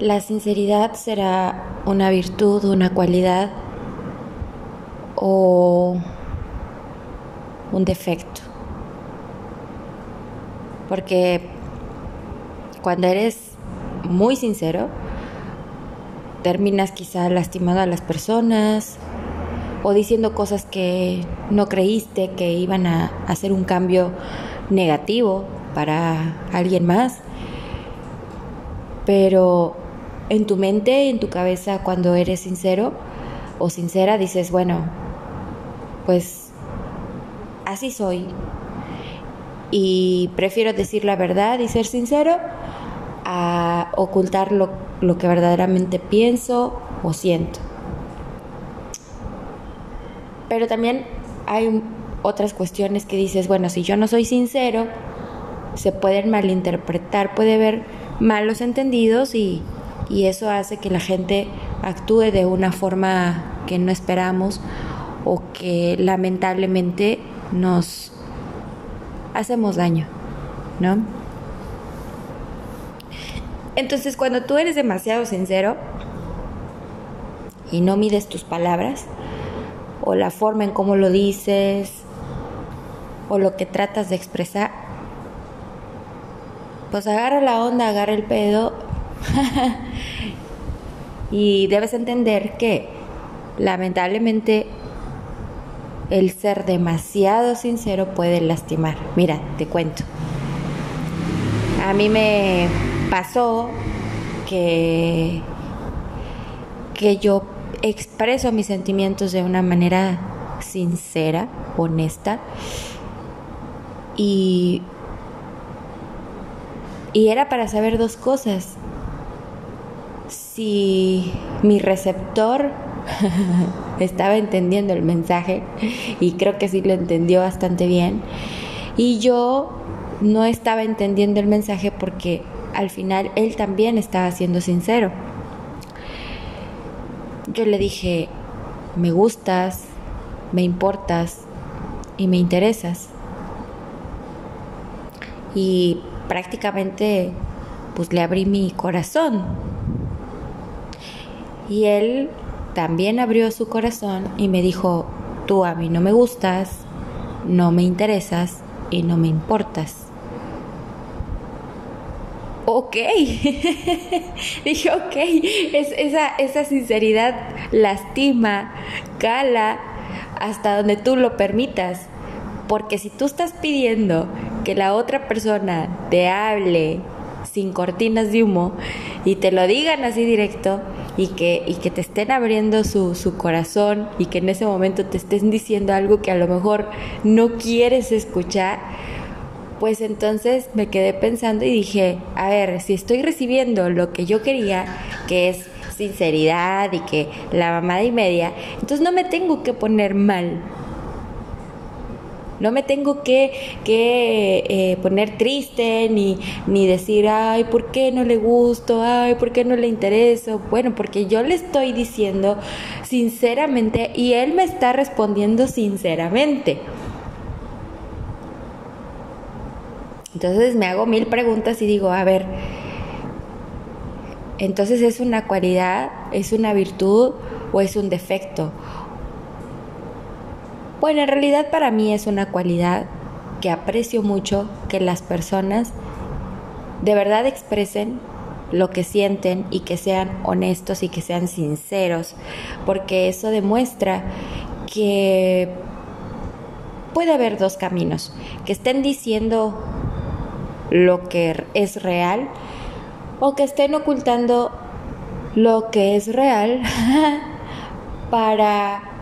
la sinceridad será una virtud, una cualidad o un defecto. Porque cuando eres muy sincero, terminas quizá lastimando a las personas o diciendo cosas que no creíste que iban a hacer un cambio negativo para alguien más. Pero en tu mente, en tu cabeza, cuando eres sincero o sincera, dices, bueno, pues así soy. Y prefiero decir la verdad y ser sincero a ocultar lo, lo que verdaderamente pienso o siento. Pero también hay otras cuestiones que dices, bueno, si yo no soy sincero, se pueden malinterpretar, puede haber malos entendidos y, y eso hace que la gente actúe de una forma que no esperamos o que lamentablemente nos hacemos daño, ¿no? Entonces cuando tú eres demasiado sincero y no mides tus palabras o la forma en cómo lo dices o lo que tratas de expresar, pues agarra la onda, agarra el pedo y debes entender que lamentablemente el ser demasiado sincero puede lastimar. Mira, te cuento. A mí me pasó que, que yo expreso mis sentimientos de una manera sincera, honesta. Y, y era para saber dos cosas. Si mi receptor estaba entendiendo el mensaje y creo que sí lo entendió bastante bien. Y yo no estaba entendiendo el mensaje porque al final él también estaba siendo sincero. Yo le dije, me gustas, me importas y me interesas. Y prácticamente pues le abrí mi corazón. Y él también abrió su corazón y me dijo, tú a mí no me gustas, no me interesas y no me importas. Ok, dije, ok, es, esa, esa sinceridad lastima, cala hasta donde tú lo permitas. Porque si tú estás pidiendo que la otra persona te hable sin cortinas de humo y te lo digan así directo, y que, y que te estén abriendo su, su corazón y que en ese momento te estén diciendo algo que a lo mejor no quieres escuchar, pues entonces me quedé pensando y dije, a ver, si estoy recibiendo lo que yo quería, que es sinceridad y que la mamada y media, entonces no me tengo que poner mal no me tengo que, que eh, poner triste ni, ni decir, ay, ¿por qué no le gusto? Ay, ¿por qué no le intereso? Bueno, porque yo le estoy diciendo sinceramente y él me está respondiendo sinceramente. Entonces me hago mil preguntas y digo, a ver, entonces es una cualidad, es una virtud o es un defecto bueno, en realidad para mí es una cualidad que aprecio mucho que las personas de verdad expresen lo que sienten y que sean honestos y que sean sinceros, porque eso demuestra que puede haber dos caminos, que estén diciendo lo que es real o que estén ocultando lo que es real para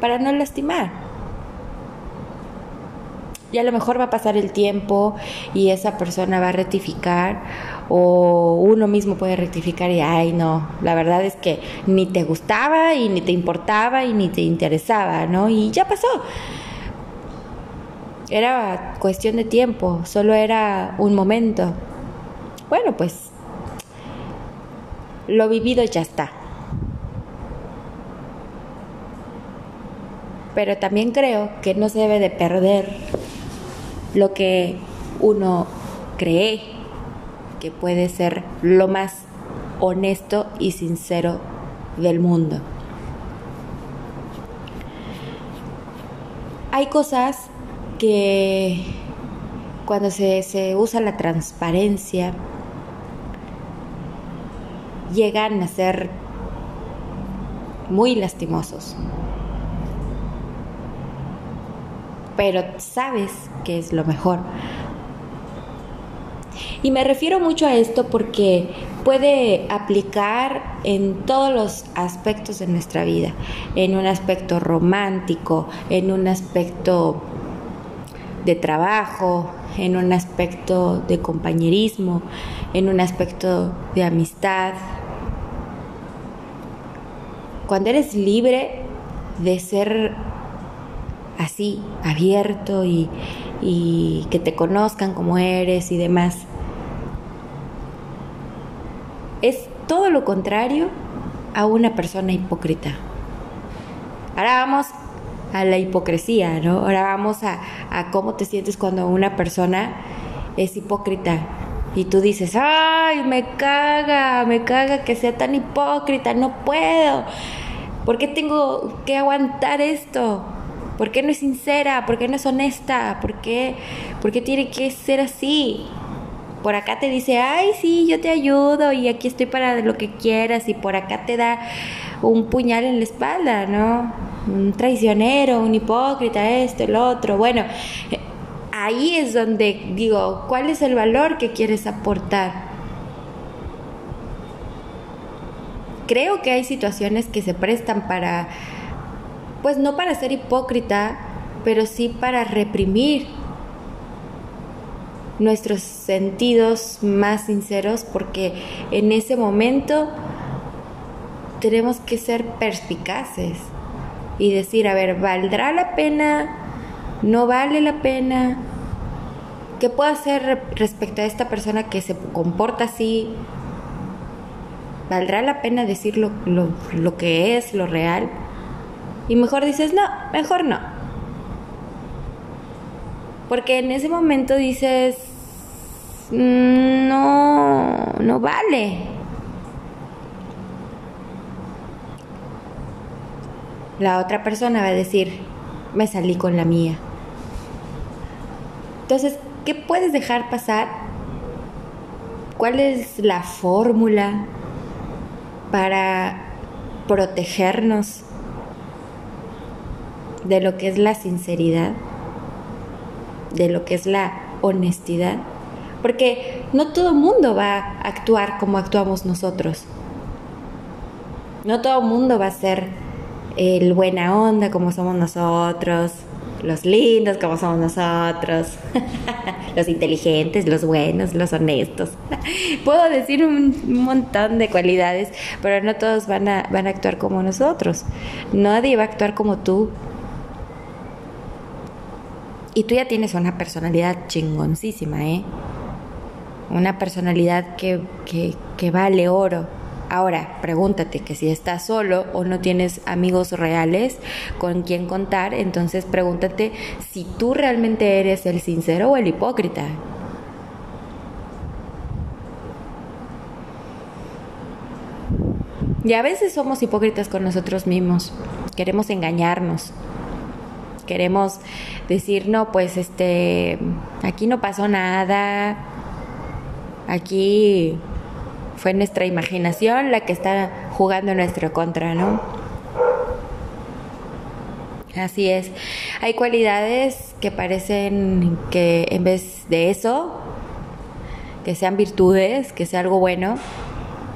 para no lastimar. Y a lo mejor va a pasar el tiempo y esa persona va a rectificar o uno mismo puede rectificar y, ay, no, la verdad es que ni te gustaba y ni te importaba y ni te interesaba, ¿no? Y ya pasó. Era cuestión de tiempo, solo era un momento. Bueno, pues lo vivido ya está. Pero también creo que no se debe de perder lo que uno cree que puede ser lo más honesto y sincero del mundo. Hay cosas que cuando se, se usa la transparencia llegan a ser muy lastimosos. Pero sabes que es lo mejor. Y me refiero mucho a esto porque puede aplicar en todos los aspectos de nuestra vida, en un aspecto romántico, en un aspecto de trabajo, en un aspecto de compañerismo, en un aspecto de amistad. Cuando eres libre de ser así, abierto y, y que te conozcan como eres y demás, es todo lo contrario a una persona hipócrita. Ahora vamos a la hipocresía, ¿no? Ahora vamos a, a cómo te sientes cuando una persona es hipócrita y tú dices, ay, me caga, me caga que sea tan hipócrita, no puedo. ¿Por qué tengo que aguantar esto? ¿Por qué no es sincera? ¿Por qué no es honesta? ¿Por qué, por qué tiene que ser así? Por acá te dice, ay, sí, yo te ayudo y aquí estoy para lo que quieras y por acá te da un puñal en la espalda, ¿no? Un traicionero, un hipócrita, esto, el otro. Bueno, ahí es donde digo, ¿cuál es el valor que quieres aportar? Creo que hay situaciones que se prestan para, pues no para ser hipócrita, pero sí para reprimir nuestros sentidos más sinceros porque en ese momento tenemos que ser perspicaces y decir, a ver, ¿valdrá la pena? ¿No vale la pena? ¿Qué puedo hacer respecto a esta persona que se comporta así? ¿Valdrá la pena decir lo, lo, lo que es, lo real? Y mejor dices, no, mejor no. Porque en ese momento dices, mm, no, no vale. La otra persona va a decir, me salí con la mía. Entonces, ¿qué puedes dejar pasar? ¿Cuál es la fórmula para protegernos de lo que es la sinceridad? de lo que es la honestidad. Porque no todo mundo va a actuar como actuamos nosotros. No todo mundo va a ser el buena onda como somos nosotros, los lindos como somos nosotros, los inteligentes, los buenos, los honestos. Puedo decir un montón de cualidades, pero no todos van a, van a actuar como nosotros. Nadie va a actuar como tú, y tú ya tienes una personalidad chingoncísima, ¿eh? Una personalidad que, que, vale oro. Ahora, pregúntate que si estás solo o no tienes amigos reales con quien contar, entonces pregúntate si tú realmente eres el sincero o el hipócrita. Y a veces somos hipócritas con nosotros mismos, queremos engañarnos, queremos decir, no, pues este, aquí no pasó nada, aquí fue nuestra imaginación la que está jugando en nuestra contra, ¿no? Así es. Hay cualidades que parecen que en vez de eso, que sean virtudes, que sea algo bueno,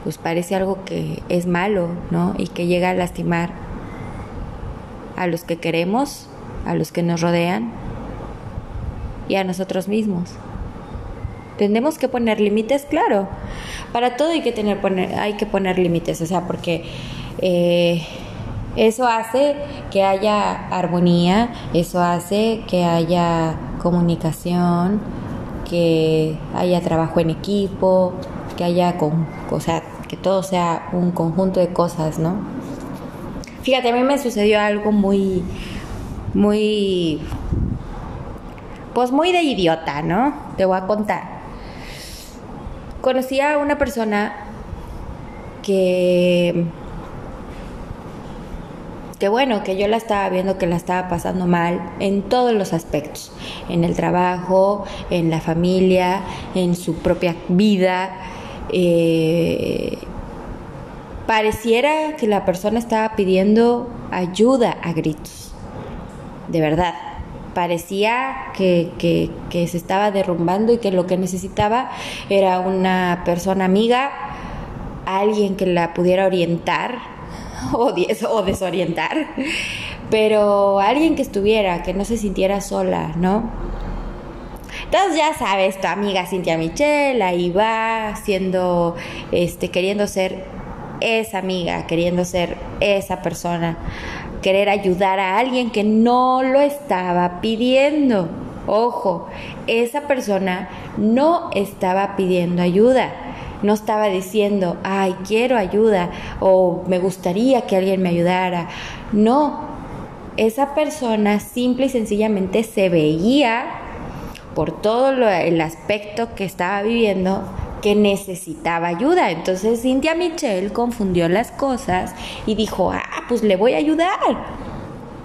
pues parece algo que es malo, ¿no? Y que llega a lastimar a los que queremos a los que nos rodean y a nosotros mismos. Tenemos que poner límites, claro. Para todo hay que tener poner, hay que poner límites, o sea, porque eh, eso hace que haya armonía, eso hace que haya comunicación, que haya trabajo en equipo, que haya con, o sea, que todo sea un conjunto de cosas, ¿no? Fíjate, a mí me sucedió algo muy muy, pues muy de idiota, ¿no? Te voy a contar. Conocí a una persona que que bueno, que yo la estaba viendo que la estaba pasando mal en todos los aspectos, en el trabajo, en la familia, en su propia vida. Eh, pareciera que la persona estaba pidiendo ayuda a gritos, de verdad. Parecía que, se estaba derrumbando y que lo que necesitaba era una persona amiga, alguien que la pudiera orientar o, o desorientar, pero alguien que estuviera, que no se sintiera sola, ¿no? Entonces ya sabes, tu amiga Cintia Michelle ahí va siendo, este, queriendo ser esa amiga, queriendo ser esa persona, querer ayudar a alguien que no lo estaba pidiendo. Ojo, esa persona no estaba pidiendo ayuda no estaba diciendo, ay, quiero ayuda o me gustaría que alguien me ayudara. No, esa persona simple y sencillamente se veía por todo el aspecto que estaba viviendo que necesitaba ayuda. Entonces Cintia Michelle confundió las cosas y dijo, ah, pues le voy a ayudar.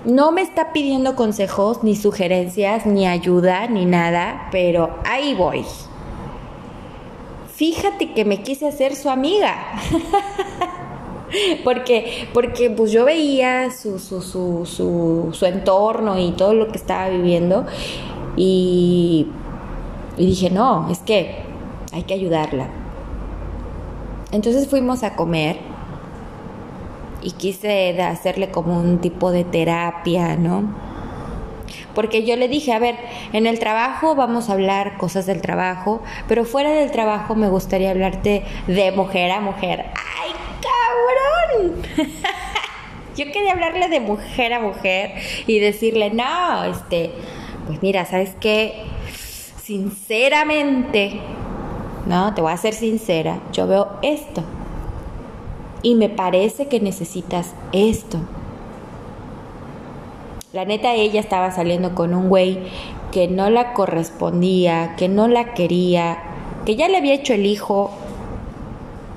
No me está pidiendo consejos, ni sugerencias, ni ayuda, ni nada, pero ahí voy fíjate que me quise hacer su amiga. porque, porque pues yo veía su, su, su, su, su entorno y todo lo que estaba viviendo y, y dije, no, es que hay que ayudarla. Entonces fuimos a comer y quise hacerle como un tipo de terapia, ¿no? porque yo le dije, a ver, en el trabajo vamos a hablar cosas del trabajo, pero fuera del trabajo me gustaría hablarte de mujer a mujer. ¡Ay, cabrón! yo quería hablarle de mujer a mujer y decirle, no, este, pues mira, ¿sabes qué? Sinceramente, no, te voy a ser sincera, yo veo esto. Y me parece que necesitas esto. La neta, ella estaba saliendo con un güey que no la correspondía, que no la quería, que ya le había hecho el hijo,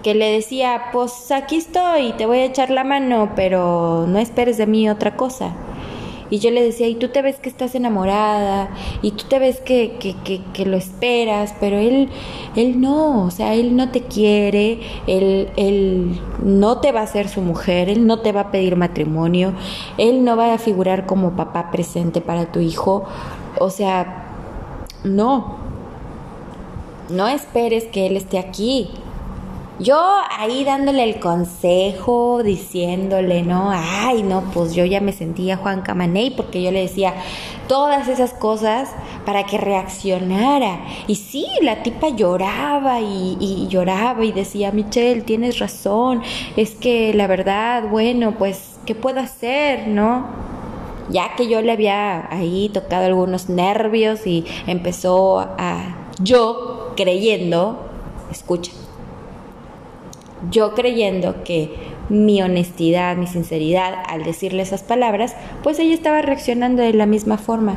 que le decía, pues aquí estoy, te voy a echar la mano, pero no esperes de mí otra cosa. Y yo le decía, y tú te ves que estás enamorada, y tú te ves que, que, que, que, lo esperas, pero él, él no, o sea, él no te quiere, él, él no te va a ser su mujer, él no te va a pedir matrimonio, él no va a figurar como papá presente para tu hijo, o sea, no, no esperes que él esté aquí, yo ahí dándole el consejo, diciéndole, ¿no? Ay, no, pues yo ya me sentía Juan Camaney porque yo le decía todas esas cosas para que reaccionara. Y sí, la tipa lloraba y, y lloraba y decía, Michelle, tienes razón, es que la verdad, bueno, pues, ¿qué puedo hacer, no? Ya que yo le había ahí tocado algunos nervios y empezó a, yo creyendo, escucha, yo creyendo que mi honestidad, mi sinceridad al decirle esas palabras, pues ella estaba reaccionando de la misma forma.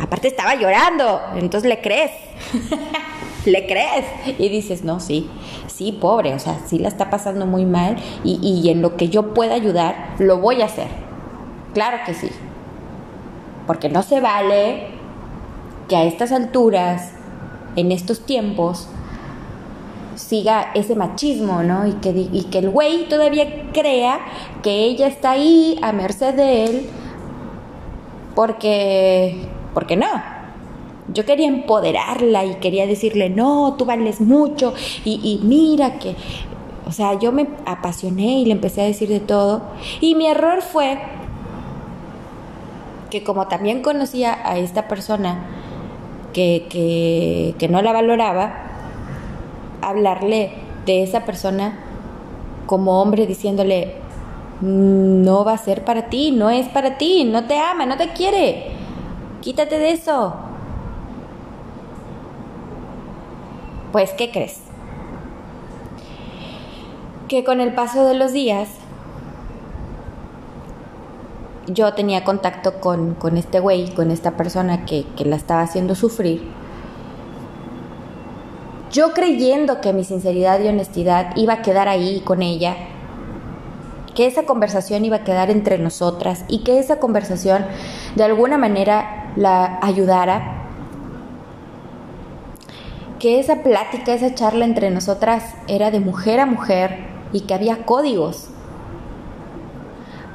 Aparte estaba llorando, entonces le crees. le crees y dices, no, sí, sí, pobre, o sea, sí la está pasando muy mal y, y en lo que yo pueda ayudar, lo voy a hacer. Claro que sí. Porque no se vale que a estas alturas, en estos tiempos, siga ese machismo, ¿no? Y que, y que el güey todavía crea que ella está ahí a merced de él porque, porque no. Yo quería empoderarla y quería decirle, no, tú vales mucho y, y mira que, o sea, yo me apasioné y le empecé a decir de todo. Y mi error fue que como también conocía a esta persona que, que, que no la valoraba, hablarle de esa persona como hombre diciéndole, no va a ser para ti, no es para ti, no te ama, no te quiere, quítate de eso. Pues, ¿qué crees? Que con el paso de los días, yo tenía contacto con, con este güey, con esta persona que, que la estaba haciendo sufrir yo creyendo que mi sinceridad y honestidad iba a quedar ahí con ella, que esa conversación iba a quedar entre nosotras y que esa conversación de alguna manera la ayudara, que esa plática, esa charla entre nosotras era de mujer a mujer y que había códigos.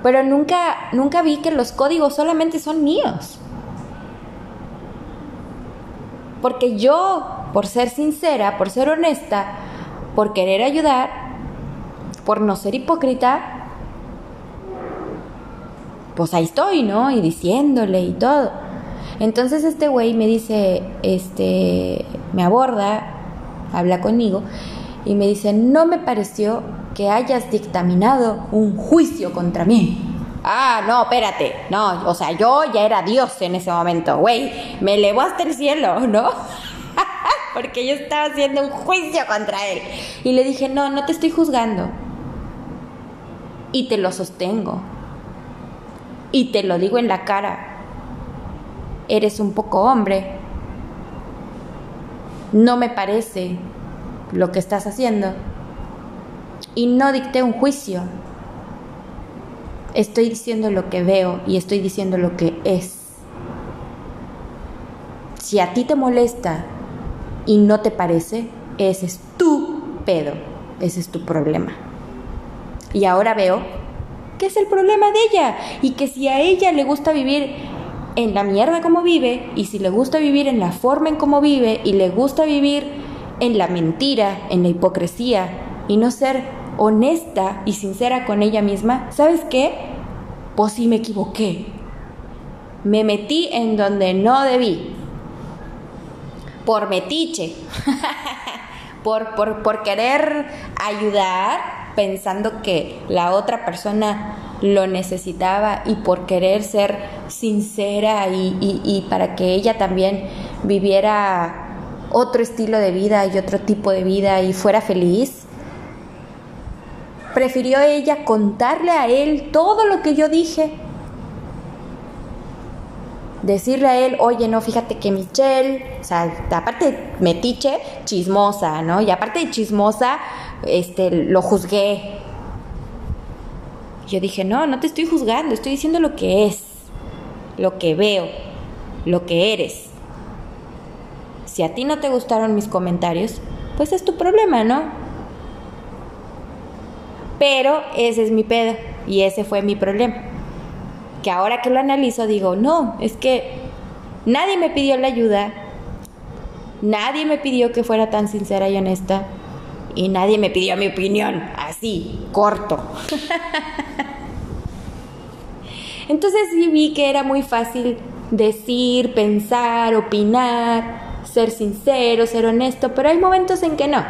Pero nunca, nunca vi que los códigos solamente son míos. Porque yo, por ser sincera, por ser honesta, por querer ayudar, por no ser hipócrita, pues ahí estoy, ¿no? Y diciéndole y todo. Entonces este güey me dice, este, me aborda, habla conmigo y me dice, no me pareció que hayas dictaminado un juicio contra mí. Ah, no, espérate, no, o sea, yo ya era Dios en ese momento, güey, me elevó hasta el cielo, ¿no? Porque yo estaba haciendo un juicio contra él. Y le dije, no, no te estoy juzgando. Y te lo sostengo y te lo digo en la cara, eres un poco hombre, no me parece lo que estás haciendo y no dicté un juicio. Estoy diciendo lo que veo y estoy diciendo lo que es. Si a ti te molesta y no te parece, ese es tu pedo, ese es tu problema. Y ahora veo ¿Qué es el problema de ella y que si a ella le gusta vivir en la mierda como vive y si le gusta vivir en la forma en como vive y le gusta vivir en la mentira, en la hipocresía y no ser honesta y sincera con ella misma, ¿sabes qué? Pues sí me equivoqué. Me metí en donde no debí. Por metiche. por, por, por querer ayudar pensando que la otra persona lo necesitaba y por querer ser sincera y, para que ella también viviera otro estilo de vida y otro tipo de vida y fuera feliz, prefirió ella contarle a él todo lo que yo dije. Decirle a él, oye, no, fíjate que Michelle, o sea, aparte metiche, chismosa, ¿no? Y aparte de chismosa, este, lo juzgué. Yo dije, no, no te estoy juzgando, estoy diciendo lo que es, lo que veo, lo que eres. Si a ti no te gustaron mis comentarios, pues es tu problema, ¿no? Pero ese es mi pedo y ese fue mi problema. Que ahora que lo analizo digo, no, es que nadie me pidió la ayuda, nadie me pidió que fuera tan sincera y honesta y nadie me pidió mi opinión, así, corto. Entonces sí vi que era muy fácil decir, pensar, opinar, ser sincero, ser honesto, pero hay momentos en que no.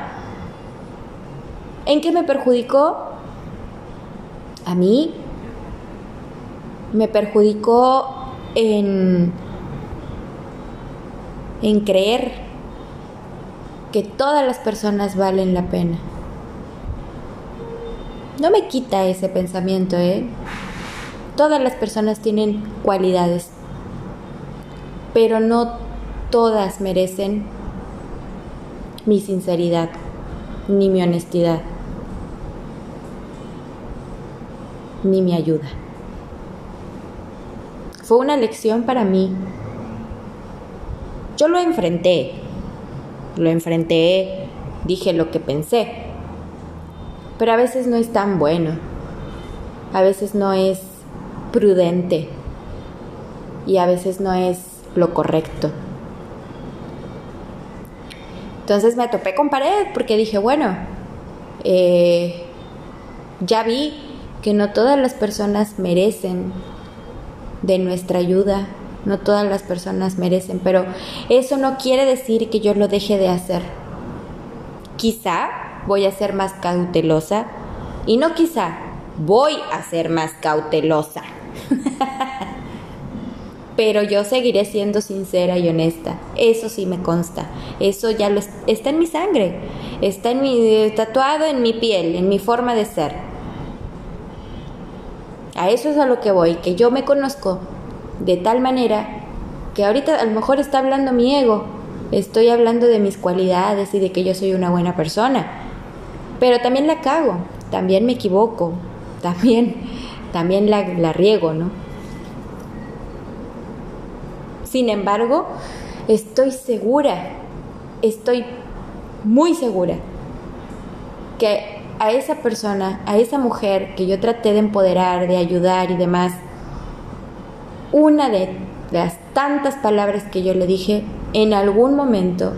¿En qué me perjudicó? A mí me perjudicó en, en creer que todas las personas valen la pena. No me quita ese pensamiento, ¿eh? Todas las personas tienen cualidades, pero no todas merecen mi sinceridad ni mi honestidad ni mi ayuda. Fue una lección para mí. Yo lo enfrenté, lo enfrenté, dije lo que pensé. Pero a veces no es tan bueno. A veces no es prudente. Y a veces no es lo correcto. Entonces me topé con pared porque dije, bueno, eh, ya vi que no todas las personas merecen de nuestra ayuda, no todas las personas merecen, pero eso no quiere decir que yo lo deje de hacer. Quizá voy a ser más cautelosa y no quizá, voy a ser más cautelosa. pero yo seguiré siendo sincera y honesta. Eso sí me consta. Eso ya lo está en mi sangre. Está en mi tatuado en mi piel, en mi forma de ser. A eso es a lo que voy, que yo me conozco de tal manera que ahorita a lo mejor está hablando mi ego, Estoy hablando de mis cualidades y de que yo soy una buena persona. Pero también la cago, también me equivoco, también, también la, la riego, ¿no? Sin embargo, estoy segura, estoy muy segura que a esa persona, a esa mujer que yo traté de empoderar, de ayudar y demás, una de las tantas palabras que yo le dije en algún momento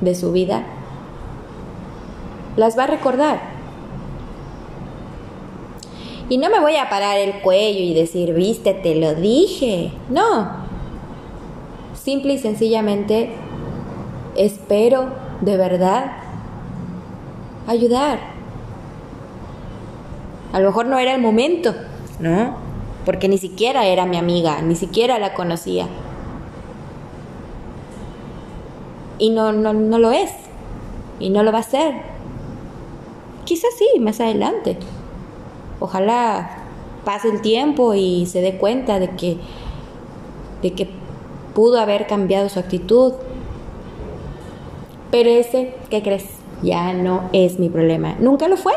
de su vida, las va a recordar. Y no me voy a parar el cuello y decir, viste, te lo dije. No. Simple y sencillamente espero de verdad ayudar. A lo mejor no era el momento, ¿no? Porque ni siquiera era mi amiga, ni siquiera la conocía. Y no, no, no lo es. Y no lo va a ser. Quizás sí, más adelante. Ojalá pase el tiempo y se dé cuenta de que, de que pudo haber cambiado su actitud. Pero ese, ¿qué crees? Ya no es mi problema. Nunca lo fue.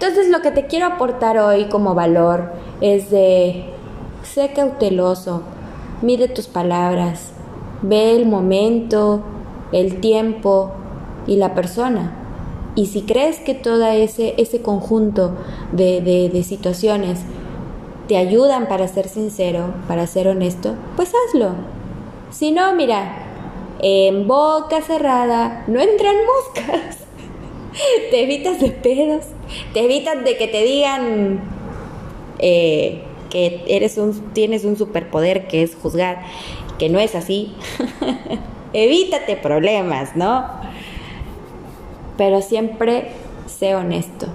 Entonces lo que te quiero aportar hoy como valor es de, sé cauteloso, mide tus palabras, ve el momento, el tiempo y la persona. Y si crees que todo ese, ese conjunto de, de situaciones te ayudan para ser sincero, para ser honesto, pues hazlo. Si no, mira, en boca cerrada no entran moscas. te evitas de pedos, te evitas de que te digan eh, que eres un, tienes un superpoder que es juzgar, que no es así. Evítate problemas, ¿no? Pero siempre sé honesto.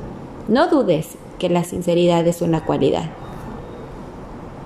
No dudes que la sinceridad es una cualidad.